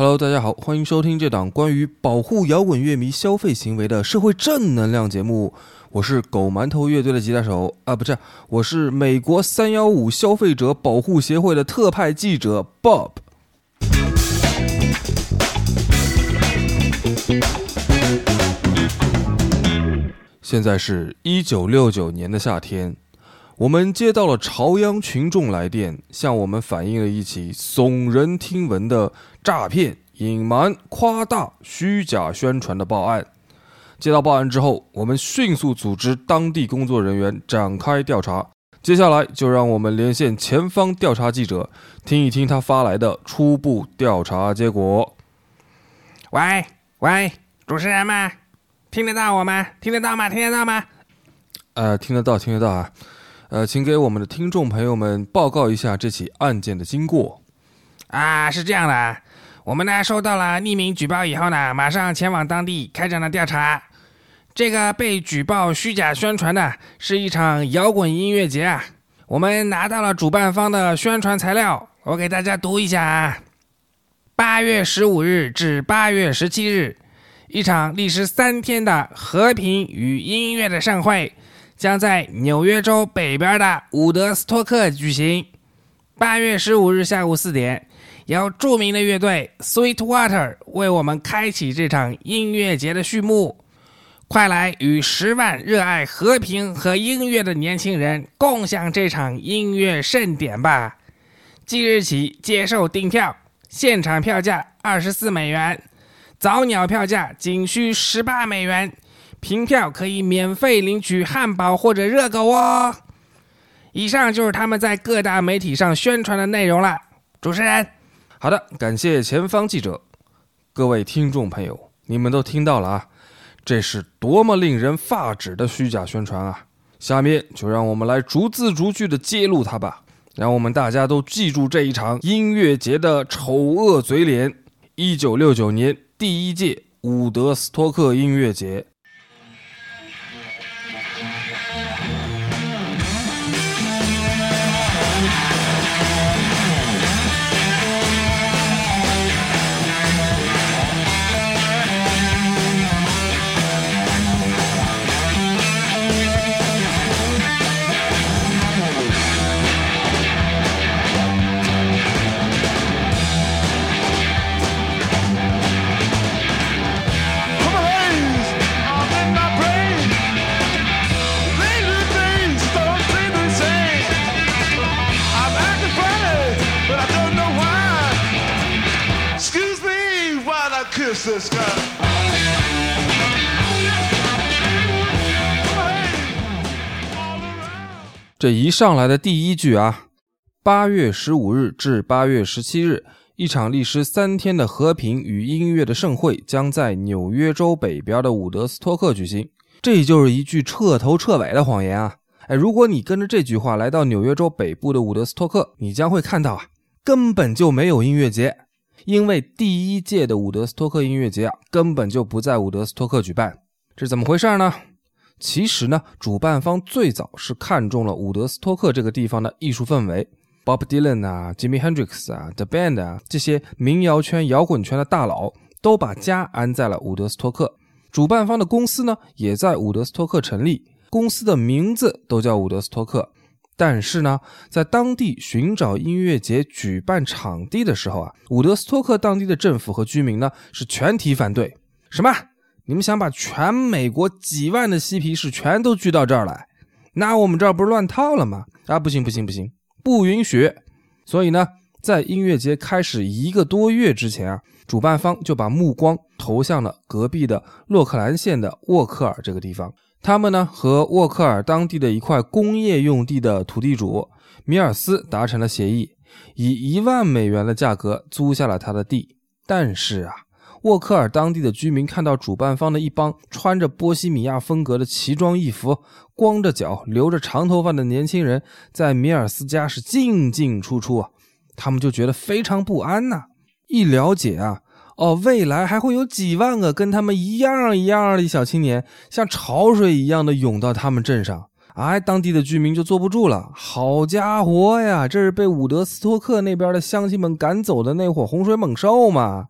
Hello，大家好，欢迎收听这档关于保护摇滚乐迷消费行为的社会正能量节目。我是狗馒头乐队的吉他手啊，不是，我是美国三幺五消费者保护协会的特派记者 Bob。现在是一九六九年的夏天，我们接到了朝阳群众来电，向我们反映了一起耸人听闻的诈骗、隐瞒、夸大、虚假宣传的报案。接到报案之后，我们迅速组织当地工作人员展开调查。接下来就让我们连线前方调查记者，听一听他发来的初步调查结果。喂喂，主持人们，听得到我吗？听得到吗？听得到吗？呃，听得到，听得到啊。呃，请给我们的听众朋友们报告一下这起案件的经过。啊，是这样的，我们呢收到了匿名举报以后呢，马上前往当地开展了调查。这个被举报虚假宣传的是一场摇滚音乐节啊！我们拿到了主办方的宣传材料，我给大家读一下啊。八月十五日至八月十七日，一场历时三天的和平与音乐的盛会将在纽约州北边的伍德斯托克举行。八月十五日下午四点，由著名的乐队 Sweetwater 为我们开启这场音乐节的序幕。快来与十万热爱和平和音乐的年轻人共享这场音乐盛典吧！即日起接受订票，现场票价二十四美元，早鸟票价仅需十八美元，凭票可以免费领取汉堡或者热狗哦。以上就是他们在各大媒体上宣传的内容了。主持人，好的，感谢前方记者，各位听众朋友，你们都听到了啊。这是多么令人发指的虚假宣传啊！下面就让我们来逐字逐句的揭露它吧，让我们大家都记住这一场音乐节的丑恶嘴脸。一九六九年第一届伍德斯托克音乐节。这一上来的第一句啊，八月十五日至八月十七日，一场历时三天的和平与音乐的盛会将在纽约州北边的伍德斯托克举行。这就是一句彻头彻尾的谎言啊！哎，如果你跟着这句话来到纽约州北部的伍德斯托克，你将会看到啊，根本就没有音乐节，因为第一届的伍德斯托克音乐节啊，根本就不在伍德斯托克举办。这是怎么回事呢？其实呢，主办方最早是看中了伍德斯托克这个地方的艺术氛围，Bob Dylan 啊、Jimi Hendrix 啊、The Band 啊这些民谣圈、摇滚圈的大佬都把家安在了伍德斯托克。主办方的公司呢，也在伍德斯托克成立，公司的名字都叫伍德斯托克。但是呢，在当地寻找音乐节举办场地的时候啊，伍德斯托克当地的政府和居民呢是全体反对。什么？你们想把全美国几万的嬉皮士全都聚到这儿来，那我们这儿不是乱套了吗？啊，不行不行不行，不允许！所以呢，在音乐节开始一个多月之前啊，主办方就把目光投向了隔壁的洛克兰县的沃克尔这个地方。他们呢和沃克尔当地的一块工业用地的土地主米尔斯达成了协议，以一万美元的价格租下了他的地。但是啊。沃克尔当地的居民看到主办方的一帮穿着波西米亚风格的奇装异服、光着脚、留着长头发的年轻人在米尔斯家是进进出出啊，他们就觉得非常不安呐。一了解啊，哦，未来还会有几万个跟他们一样一样的小青年，像潮水一样的涌到他们镇上哎，当地的居民就坐不住了。好家伙呀，这是被伍德斯托克那边的乡亲们赶走的那伙洪水猛兽嘛，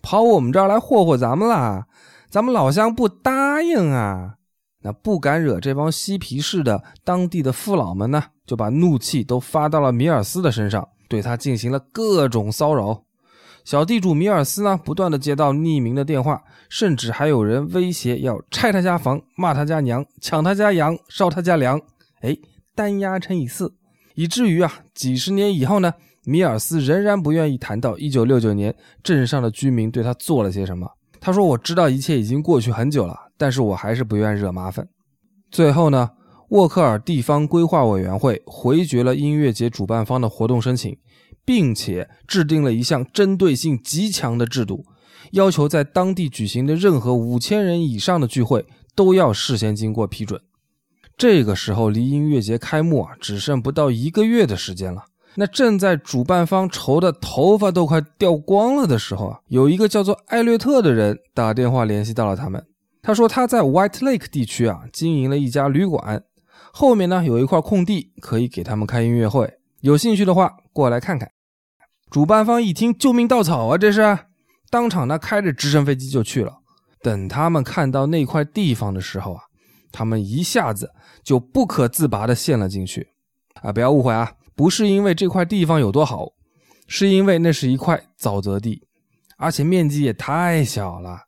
跑我们这儿来霍霍咱们啦！咱们老乡不答应啊！那不敢惹这帮嬉皮士的当地的父老们呢，就把怒气都发到了米尔斯的身上，对他进行了各种骚扰。小地主米尔斯呢，不断的接到匿名的电话，甚至还有人威胁要拆他家房、骂他家娘、抢他家羊、烧他家粮。哎，单押乘以四，以至于啊，几十年以后呢，米尔斯仍然不愿意谈到1969年镇上的居民对他做了些什么。他说：“我知道一切已经过去很久了，但是我还是不愿惹麻烦。”最后呢，沃克尔地方规划委员会回绝了音乐节主办方的活动申请。并且制定了一项针对性极强的制度，要求在当地举行的任何五千人以上的聚会都要事先经过批准。这个时候离音乐节开幕啊，只剩不到一个月的时间了。那正在主办方愁的头发都快掉光了的时候啊，有一个叫做艾略特的人打电话联系到了他们。他说他在 White Lake 地区啊经营了一家旅馆，后面呢有一块空地可以给他们开音乐会，有兴趣的话过来看看。主办方一听，救命稻草啊！这是，当场呢开着直升飞机就去了。等他们看到那块地方的时候啊，他们一下子就不可自拔地陷了进去。啊，不要误会啊，不是因为这块地方有多好，是因为那是一块沼泽地，而且面积也太小了。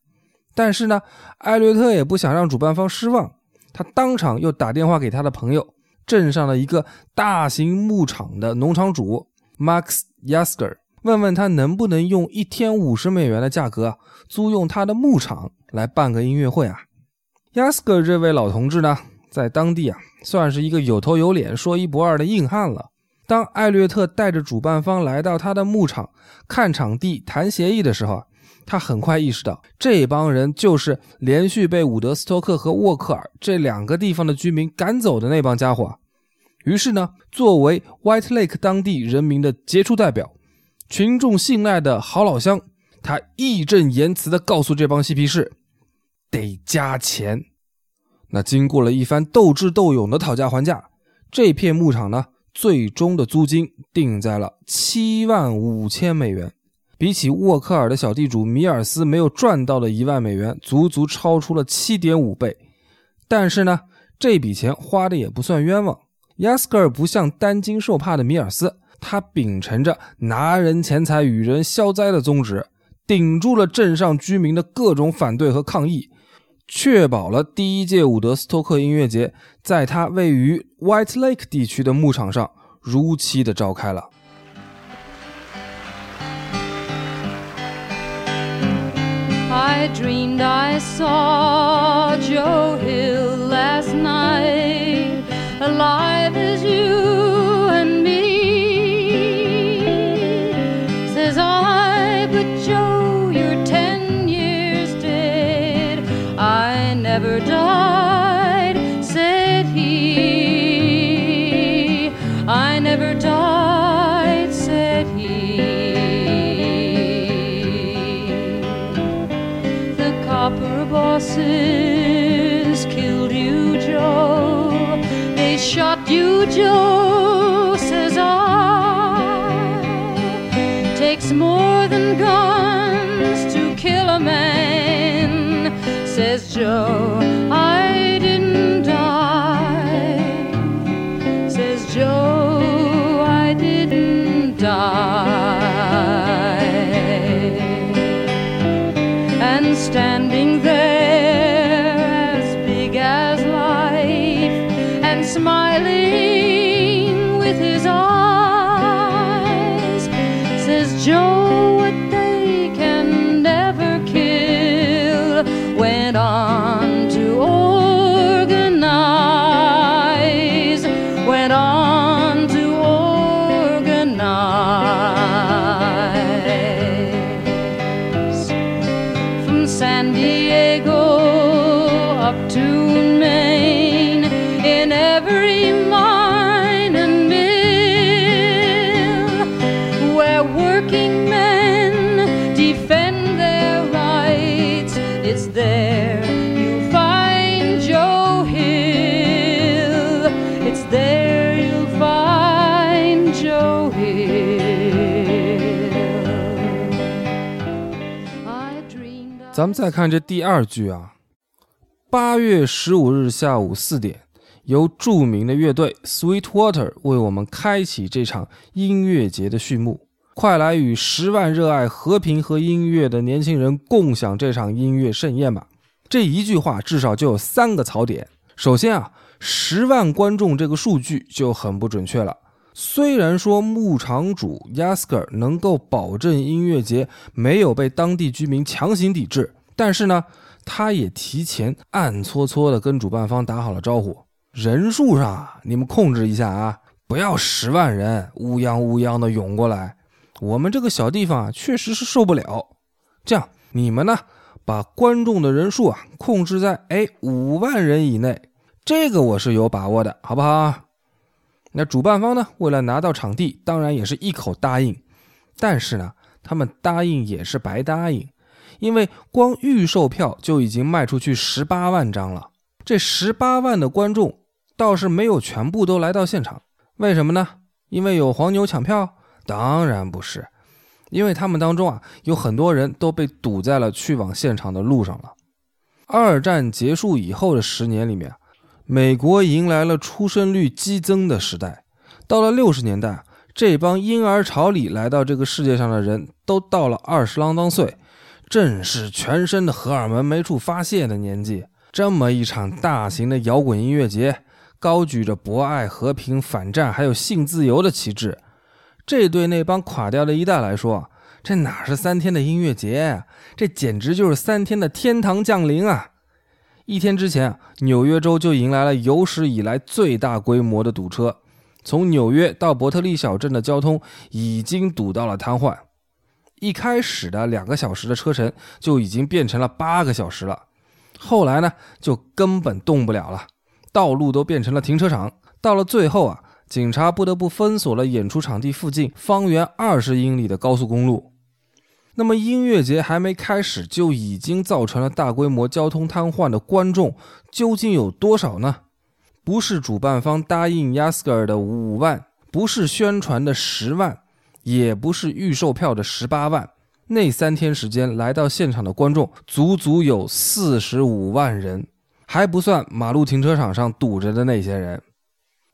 但是呢，艾略特也不想让主办方失望，他当场又打电话给他的朋友，镇上的一个大型牧场的农场主。Max Yasker 问问他能不能用一天五十美元的价格租用他的牧场来办个音乐会啊？Yasker 这位老同志呢，在当地啊算是一个有头有脸、说一不二的硬汉了。当艾略特带着主办方来到他的牧场看场地、谈协议的时候啊，他很快意识到这帮人就是连续被伍德斯托克和沃克尔这两个地方的居民赶走的那帮家伙。于是呢，作为 White Lake 当地人民的杰出代表，群众信赖的好老乡，他义正言辞地告诉这帮嬉皮士，得加钱。那经过了一番斗智斗勇的讨价还价，这片牧场呢，最终的租金定在了七万五千美元，比起沃克尔的小地主米尔斯没有赚到的一万美元，足足超出了七点五倍。但是呢，这笔钱花的也不算冤枉。亚斯格尔不像担惊受怕的米尔斯，他秉承着拿人钱财与人消灾的宗旨，顶住了镇上居民的各种反对和抗议，确保了第一届伍德斯托克音乐节在他位于 White Lake 地区的牧场上如期的召开了。I dreamed I saw Joe Hill last night. Alive as you and smiling with his eyes says Joe 咱们再看这第二句啊，八月十五日下午四点，由著名的乐队 Sweetwater 为我们开启这场音乐节的序幕。快来与十万热爱和平和音乐的年轻人共享这场音乐盛宴吧！这一句话至少就有三个槽点。首先啊，十万观众这个数据就很不准确了。虽然说牧场主 Yasker 能够保证音乐节没有被当地居民强行抵制，但是呢，他也提前暗搓搓的跟主办方打好了招呼，人数上你们控制一下啊，不要十万人乌泱乌泱的涌过来。我们这个小地方啊，确实是受不了。这样，你们呢，把观众的人数啊控制在哎五万人以内，这个我是有把握的，好不好？那主办方呢，为了拿到场地，当然也是一口答应。但是呢，他们答应也是白答应，因为光预售票就已经卖出去十八万张了。这十八万的观众倒是没有全部都来到现场，为什么呢？因为有黄牛抢票。当然不是，因为他们当中啊有很多人都被堵在了去往现场的路上了。二战结束以后的十年里面，美国迎来了出生率激增的时代。到了六十年代，这帮婴儿潮里来到这个世界上的人都到了二十啷当岁，正是全身的荷尔蒙没处发泄的年纪。这么一场大型的摇滚音乐节，高举着博爱、和平、反战还有性自由的旗帜。这对那帮垮掉的一代来说，这哪是三天的音乐节呀？这简直就是三天的天堂降临啊！一天之前，纽约州就迎来了有史以来最大规模的堵车，从纽约到伯特利小镇的交通已经堵到了瘫痪。一开始的两个小时的车程就已经变成了八个小时了，后来呢，就根本动不了了，道路都变成了停车场。到了最后啊。警察不得不封锁了演出场地附近方圆二十英里的高速公路。那么，音乐节还没开始就已经造成了大规模交通瘫痪的观众究竟有多少呢？不是主办方答应 Yasker 的五万，不是宣传的十万，也不是预售票的十八万。那三天时间来到现场的观众足足有四十五万人，还不算马路停车场上堵着的那些人。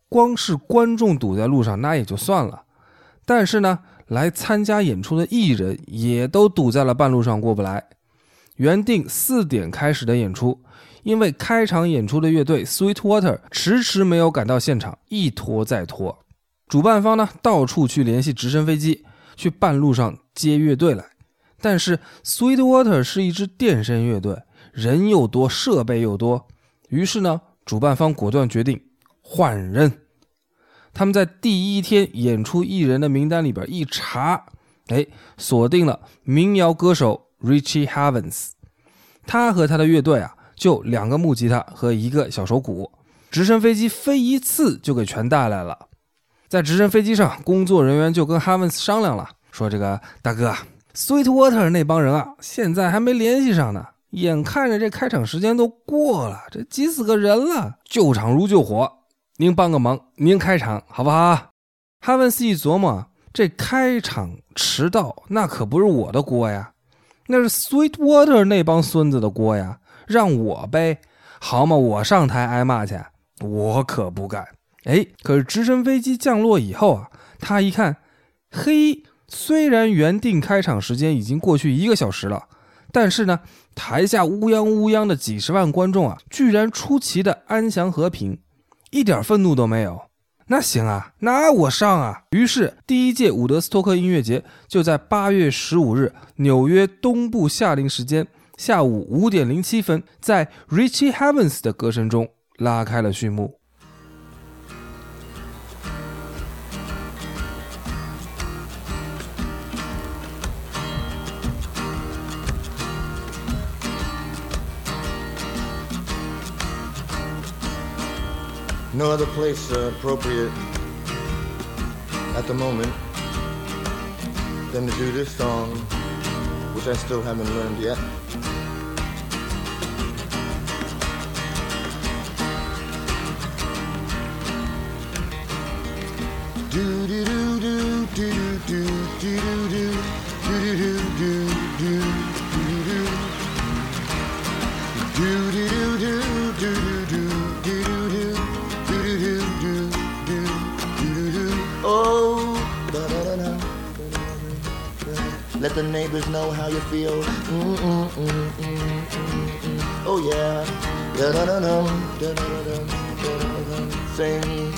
光是观众堵在路上那也就算了，但是呢，来参加演出的艺人也都堵在了半路上过不来。原定四点开始的演出，因为开场演出的乐队 Sweetwater 迟迟没有赶到现场，一拖再拖。主办方呢，到处去联系直升飞机，去半路上接乐队来。但是 Sweetwater 是一支电声乐队，人又多，设备又多，于是呢，主办方果断决定换人。他们在第一天演出艺人的名单里边一查，哎，锁定了民谣歌手 Richie Havens。他和他的乐队啊，就两个木吉他和一个小手鼓，直升飞机飞一次就给全带来了。在直升飞机上，工作人员就跟 Havens 商量了，说：“这个大哥，Sweetwater 那帮人啊，现在还没联系上呢。眼看着这开场时间都过了，这急死个人了，救场如救火。”您帮个忙，您开场好不好？哈文斯一琢磨，这开场迟到那可不是我的锅呀，那是 Sweetwater 那帮孙子的锅呀，让我背好嘛？我上台挨骂去，我可不干。哎，可是直升飞机降落以后啊，他一看，嘿，虽然原定开场时间已经过去一个小时了，但是呢，台下乌泱乌泱的几十万观众啊，居然出奇的安详和平。一点愤怒都没有，那行啊，那我上啊。于是，第一届伍德斯托克音乐节就在八月十五日纽约东部夏令时间下午五点零七分，在 Richie Havens 的歌声中拉开了序幕。No other place uh, appropriate at the moment than to do this song, which I still haven't learned yet. Let the neighbors know how you feel. Oh yeah. say me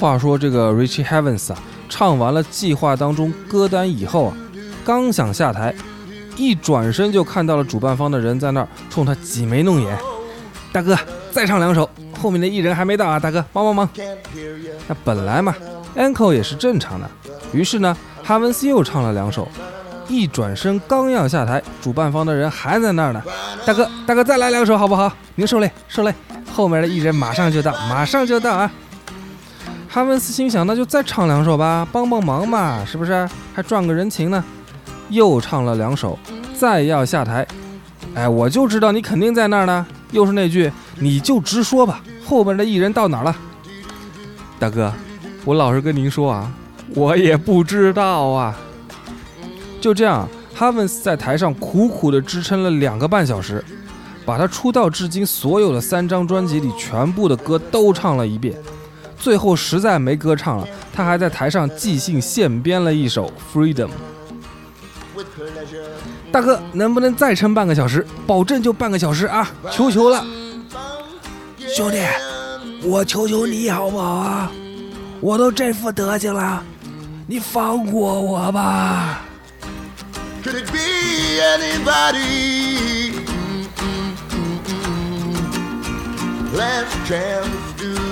话说这个 Richie Havens 啊，唱完了计划当中歌单以后啊，刚想下台，一转身就看到了主办方的人在那儿冲他挤眉弄眼。大哥，再唱两首，后面的艺人还没到啊，大哥帮帮忙。那本来嘛，encore 也是正常的。于是呢，哈文斯又唱了两首，一转身刚要下台，主办方的人还在那儿呢。大哥，大哥再来两首好不好？您受累，受累。后面的艺人马上就到，马上就到啊！哈文斯心想，那就再唱两首吧，帮帮忙嘛，是不是？还赚个人情呢。又唱了两首，再要下台，哎，我就知道你肯定在那儿呢。又是那句，你就直说吧，后边的艺人到哪儿了？大哥，我老实跟您说啊，我也不知道啊。就这样，哈文斯在台上苦苦地支撑了两个半小时，把他出道至今所有的三张专辑里全部的歌都唱了一遍。最后实在没歌唱了，他还在台上即兴现编了一首《Freedom》。大哥，能不能再撑半个小时？保证就半个小时啊！求求了。兄弟，我求求你好不好啊？我都这副德行了，你放过我吧！Could it be anybody? Last chance. Do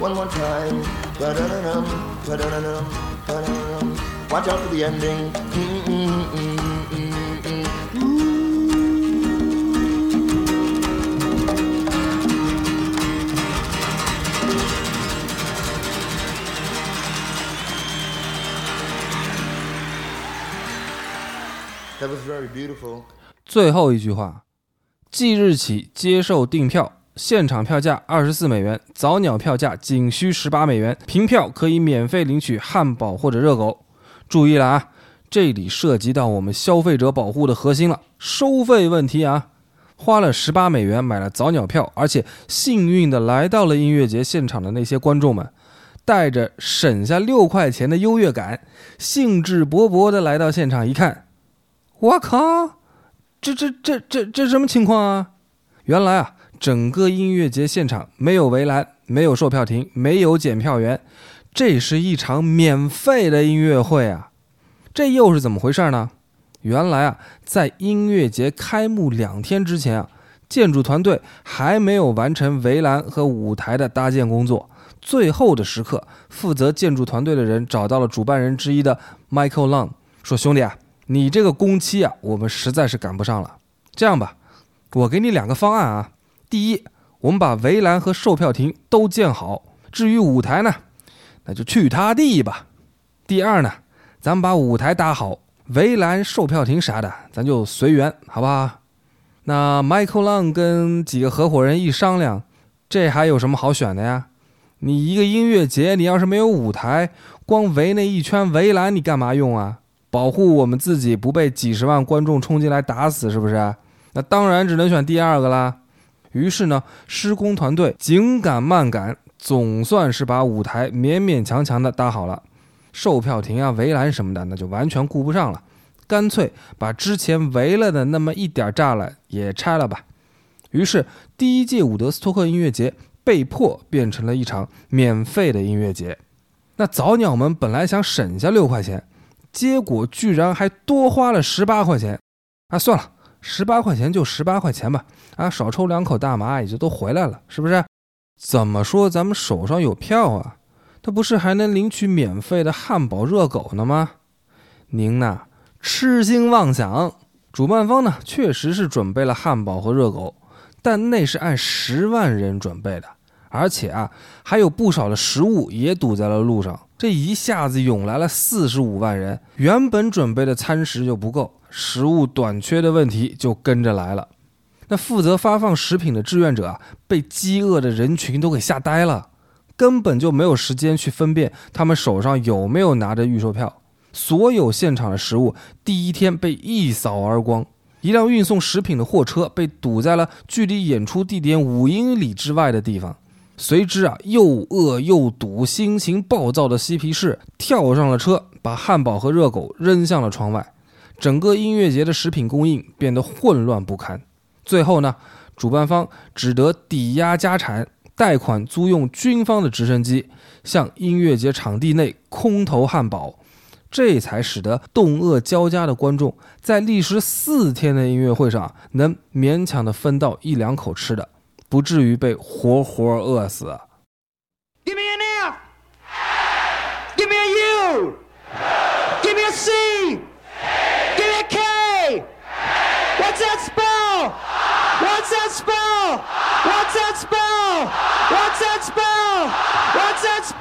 One more time. Watch out for the ending. That was very beautiful. 最后一句话：即日起接受订票，现场票价二十四美元，早鸟票价仅需十八美元，凭票可以免费领取汉堡或者热狗。注意了啊，这里涉及到我们消费者保护的核心了，收费问题啊！花了十八美元买了早鸟票，而且幸运的来到了音乐节现场的那些观众们，带着省下六块钱的优越感，兴致勃勃的来到现场一看，我靠！这这这这这什么情况啊？原来啊，整个音乐节现场没有围栏，没有售票亭，没有检票员，这是一场免费的音乐会啊！这又是怎么回事呢？原来啊，在音乐节开幕两天之前啊，建筑团队还没有完成围栏和舞台的搭建工作。最后的时刻，负责建筑团队的人找到了主办人之一的 Michael Long，说：“兄弟啊，你这个工期啊，我们实在是赶不上了。这样吧，我给你两个方案啊。第一，我们把围栏和售票亭都建好，至于舞台呢，那就去他地吧。第二呢，咱们把舞台搭好，围栏、售票亭啥的，咱就随缘，好不好？那 Michael Long 跟几个合伙人一商量，这还有什么好选的呀？你一个音乐节，你要是没有舞台，光围那一圈围栏，你干嘛用啊？保护我们自己不被几十万观众冲进来打死，是不是？那当然只能选第二个啦。于是呢，施工团队紧赶慢赶，总算是把舞台勉勉强强的搭好了。售票亭啊、围栏什么的，那就完全顾不上了，干脆把之前围了的那么一点栅栏也拆了吧。于是，第一届伍德斯托克音乐节被迫变成了一场免费的音乐节。那早鸟们本来想省下六块钱，结果居然还多花了十八块钱。啊，算了，十八块钱就十八块钱吧。啊，少抽两口大麻也就都回来了，是不是？怎么说咱们手上有票啊？他不是还能领取免费的汉堡、热狗呢吗？您呐，痴心妄想。主办方呢，确实是准备了汉堡和热狗，但那是按十万人准备的，而且啊，还有不少的食物也堵在了路上。这一下子涌来了四十五万人，原本准备的餐食就不够，食物短缺的问题就跟着来了。那负责发放食品的志愿者啊，被饥饿的人群都给吓呆了，根本就没有时间去分辨他们手上有没有拿着预售票。所有现场的食物第一天被一扫而光，一辆运送食品的货车被堵在了距离演出地点五英里之外的地方。随之啊，又饿又堵、心情暴躁的嬉皮士跳上了车，把汉堡和热狗扔向了窗外。整个音乐节的食品供应变得混乱不堪。最后呢，主办方只得抵押家产，贷款租用军方的直升机，向音乐节场地内空投汉堡，这才使得冻饿交加的观众在历时四天的音乐会上能勉强的分到一两口吃的。不至于被活活饿死。Give me an F. Give me a U. Give me a C. Give me a K. What's that spell? What's that spell? What's that spell? What's that spell? What's that spell?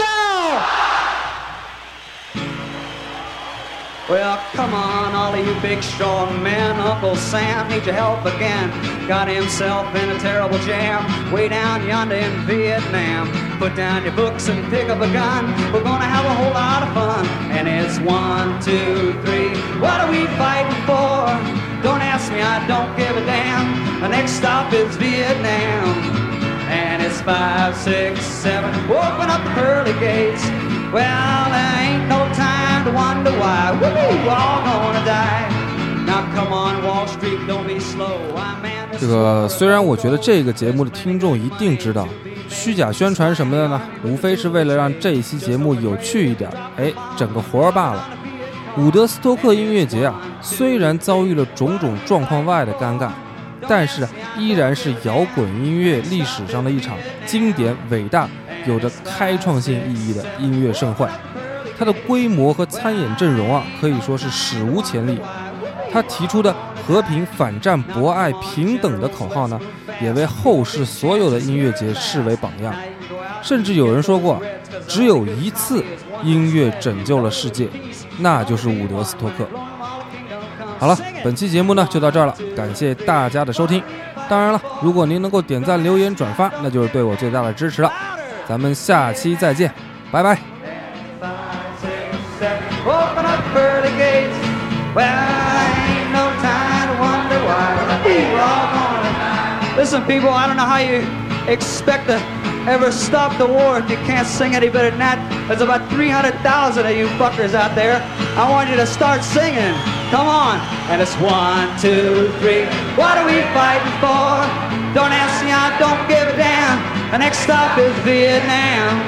Well, come on, all of you big strong men. Uncle Sam needs your help again. Got himself in a terrible jam way down yonder in Vietnam. Put down your books and pick up a gun. We're gonna have a whole lot of fun. And it's one, two, three. What are we fighting for? Don't ask me, I don't give a damn. The next stop is Vietnam. And it's five, six, seven. Open up the pearly gates. Well, there ain't no time to wonder why. Woo, we're all gonna die. Now come on, Wall Street, don't be slow. I man, this 这个虽然我觉得这个节目的听众一定知道，虚假宣传什么的呢，无非是为了让这一期节目有趣一点，哎，整个活儿罢了。伍德斯托克音乐节啊，虽然遭遇了种种状况外的尴尬，但是依然是摇滚音乐历史上的一场经典、伟大、有着开创性意义的音乐盛会。它的规模和参演阵容啊，可以说是史无前例。他提出的和平、反战、博爱、平等的口号呢，也为后世所有的音乐节视为榜样。甚至有人说过，只有一次音乐拯救了世界，那就是伍德斯托克。好了，本期节目呢就到这儿了，感谢大家的收听。当然了，如果您能够点赞、留言、转发，那就是对我最大的支持了。咱们下期再见，拜拜。 five, six, seven. Open up pearly gates. Well, ain't no time to wonder why. We're all gonna die. Listen, people, I don't know how you expect to ever stop the war if you can't sing any better than that. There's about 300,000 of you fuckers out there. I want you to start singing. Come on. And it's one, two, three. What are we fighting for? Don't ask me, I don't give a damn. The next stop is Vietnam.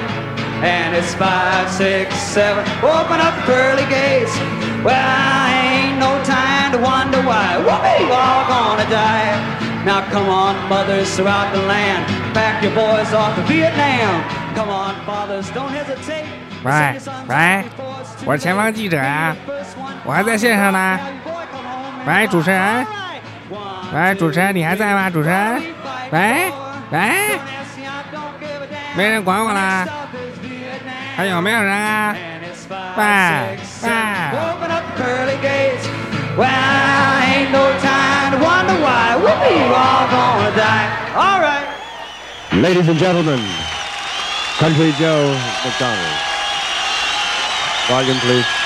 And it's five, six, seven. Open up the pearly gates. Well, ain't no time to wonder why. We're all gonna die. Now come on, mothers throughout the land. Pack your boys off to Vietnam. Come on, fathers, don't hesitate. 喂喂，我是前方记者啊，我还在线上呢。喂，主持人，喂，主持人，你还在吗？主持人，喂喂， 没人管我啦？还有没有人啊？喂喂。Open up the pearly gates. Well, ain't no time to wonder why. We're all gonna die. All right. Ladies and gentlemen, Country Joe McDonald. Volume, please.